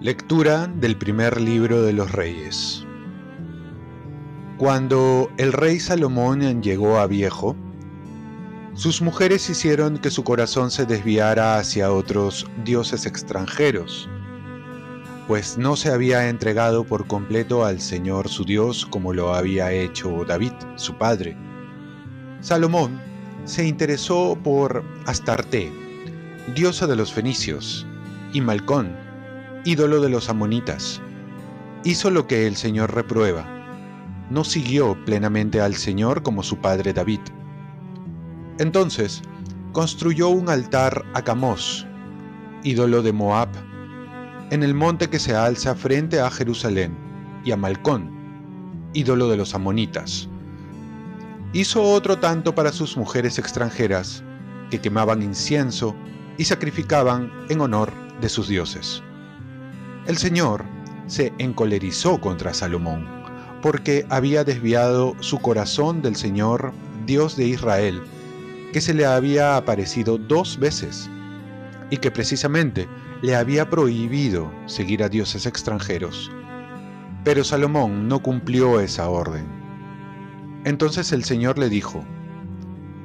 Lectura del primer libro de los reyes. Cuando el rey Salomón llegó a viejo, sus mujeres hicieron que su corazón se desviara hacia otros dioses extranjeros, pues no se había entregado por completo al Señor su Dios como lo había hecho David, su padre. Salomón se interesó por Astarte, diosa de los fenicios, y Malcón, ídolo de los amonitas. Hizo lo que el Señor reprueba. No siguió plenamente al Señor como su padre David. Entonces, construyó un altar a Camos, ídolo de Moab, en el monte que se alza frente a Jerusalén, y a Malcón, ídolo de los amonitas. Hizo otro tanto para sus mujeres extranjeras, que quemaban incienso y sacrificaban en honor de sus dioses. El Señor se encolerizó contra Salomón, porque había desviado su corazón del Señor, Dios de Israel, que se le había aparecido dos veces, y que precisamente le había prohibido seguir a dioses extranjeros. Pero Salomón no cumplió esa orden. Entonces el Señor le dijo,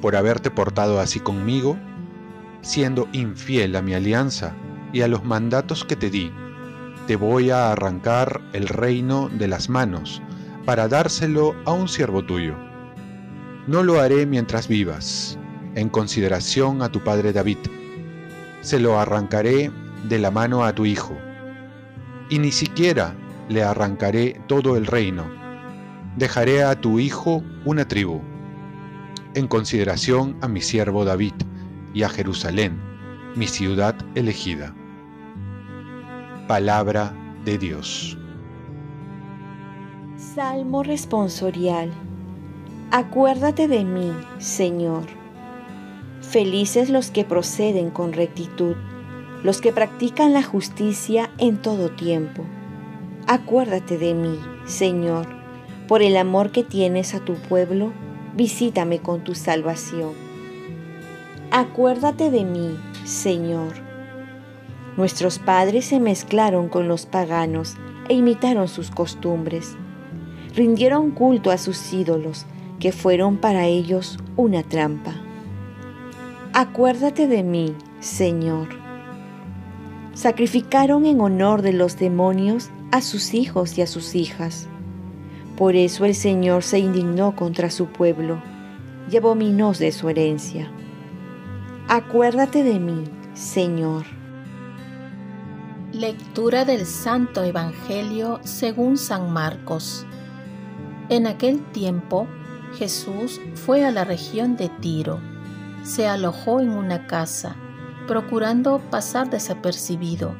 por haberte portado así conmigo, siendo infiel a mi alianza y a los mandatos que te di, te voy a arrancar el reino de las manos para dárselo a un siervo tuyo. No lo haré mientras vivas, en consideración a tu padre David. Se lo arrancaré de la mano a tu hijo, y ni siquiera le arrancaré todo el reino. Dejaré a tu hijo una tribu, en consideración a mi siervo David y a Jerusalén, mi ciudad elegida. Palabra de Dios. Salmo responsorial. Acuérdate de mí, Señor. Felices los que proceden con rectitud, los que practican la justicia en todo tiempo. Acuérdate de mí, Señor, por el amor que tienes a tu pueblo, visítame con tu salvación. Acuérdate de mí, Señor Nuestros padres se mezclaron con los paganos e imitaron sus costumbres. Rindieron culto a sus ídolos, que fueron para ellos una trampa. Acuérdate de mí, Señor. Sacrificaron en honor de los demonios a sus hijos y a sus hijas. Por eso el Señor se indignó contra su pueblo y abominó de su herencia. Acuérdate de mí, Señor. Lectura del Santo Evangelio según San Marcos. En aquel tiempo Jesús fue a la región de Tiro. Se alojó en una casa, procurando pasar desapercibido,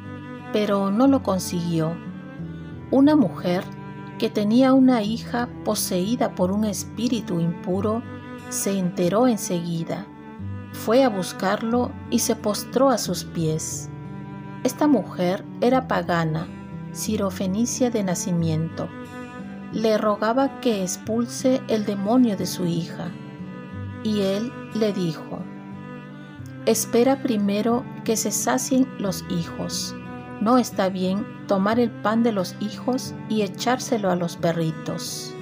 pero no lo consiguió. Una mujer que tenía una hija poseída por un espíritu impuro se enteró enseguida. Fue a buscarlo y se postró a sus pies. Esta mujer era pagana, sirofenicia de nacimiento. Le rogaba que expulse el demonio de su hija. Y él le dijo, Espera primero que se sacien los hijos. No está bien tomar el pan de los hijos y echárselo a los perritos.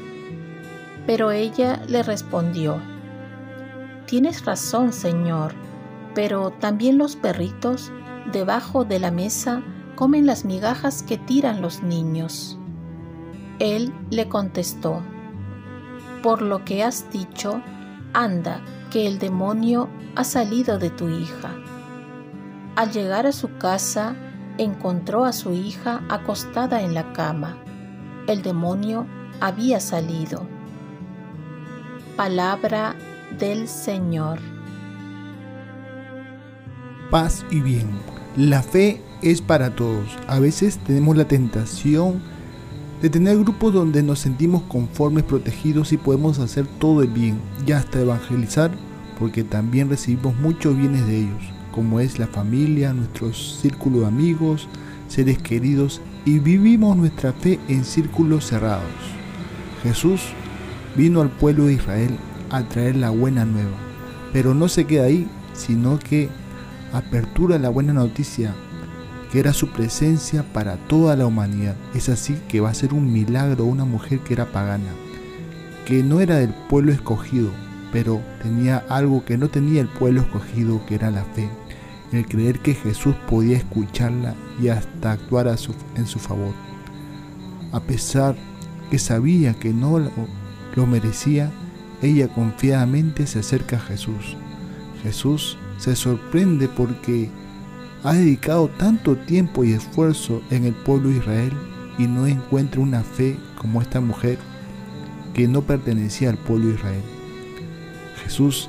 Pero ella le respondió, Tienes razón, Señor, pero también los perritos debajo de la mesa comen las migajas que tiran los niños. Él le contestó, Por lo que has dicho, anda, que el demonio ha salido de tu hija. Al llegar a su casa, encontró a su hija acostada en la cama. El demonio había salido. Palabra del Señor. Paz y bien. La fe es para todos. A veces tenemos la tentación de tener grupos donde nos sentimos conformes, protegidos y podemos hacer todo el bien y hasta evangelizar porque también recibimos muchos bienes de ellos, como es la familia, nuestro círculo de amigos, seres queridos y vivimos nuestra fe en círculos cerrados. Jesús vino al pueblo de Israel a traer la buena nueva. Pero no se queda ahí, sino que apertura la buena noticia, que era su presencia para toda la humanidad. Es así que va a ser un milagro una mujer que era pagana, que no era del pueblo escogido, pero tenía algo que no tenía el pueblo escogido, que era la fe, el creer que Jesús podía escucharla y hasta actuar en su favor. A pesar que sabía que no lo merecía, ella confiadamente se acerca a Jesús. Jesús se sorprende porque ha dedicado tanto tiempo y esfuerzo en el pueblo de Israel y no encuentra una fe como esta mujer que no pertenecía al pueblo de Israel. Jesús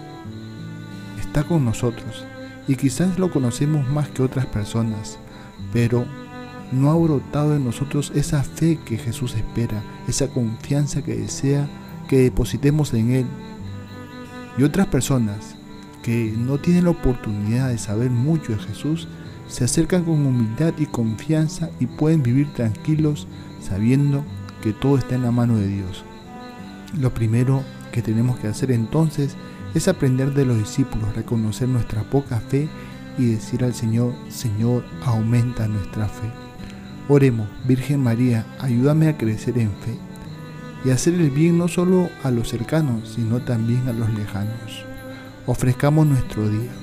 está con nosotros y quizás lo conocemos más que otras personas, pero no ha brotado en nosotros esa fe que Jesús espera, esa confianza que desea que depositemos en Él. Y otras personas que no tienen la oportunidad de saber mucho de Jesús, se acercan con humildad y confianza y pueden vivir tranquilos sabiendo que todo está en la mano de Dios. Lo primero que tenemos que hacer entonces es aprender de los discípulos, reconocer nuestra poca fe y decir al Señor, Señor, aumenta nuestra fe. Oremos, Virgen María, ayúdame a crecer en fe y hacer el bien no solo a los cercanos, sino también a los lejanos. Ofrezcamos nuestro día.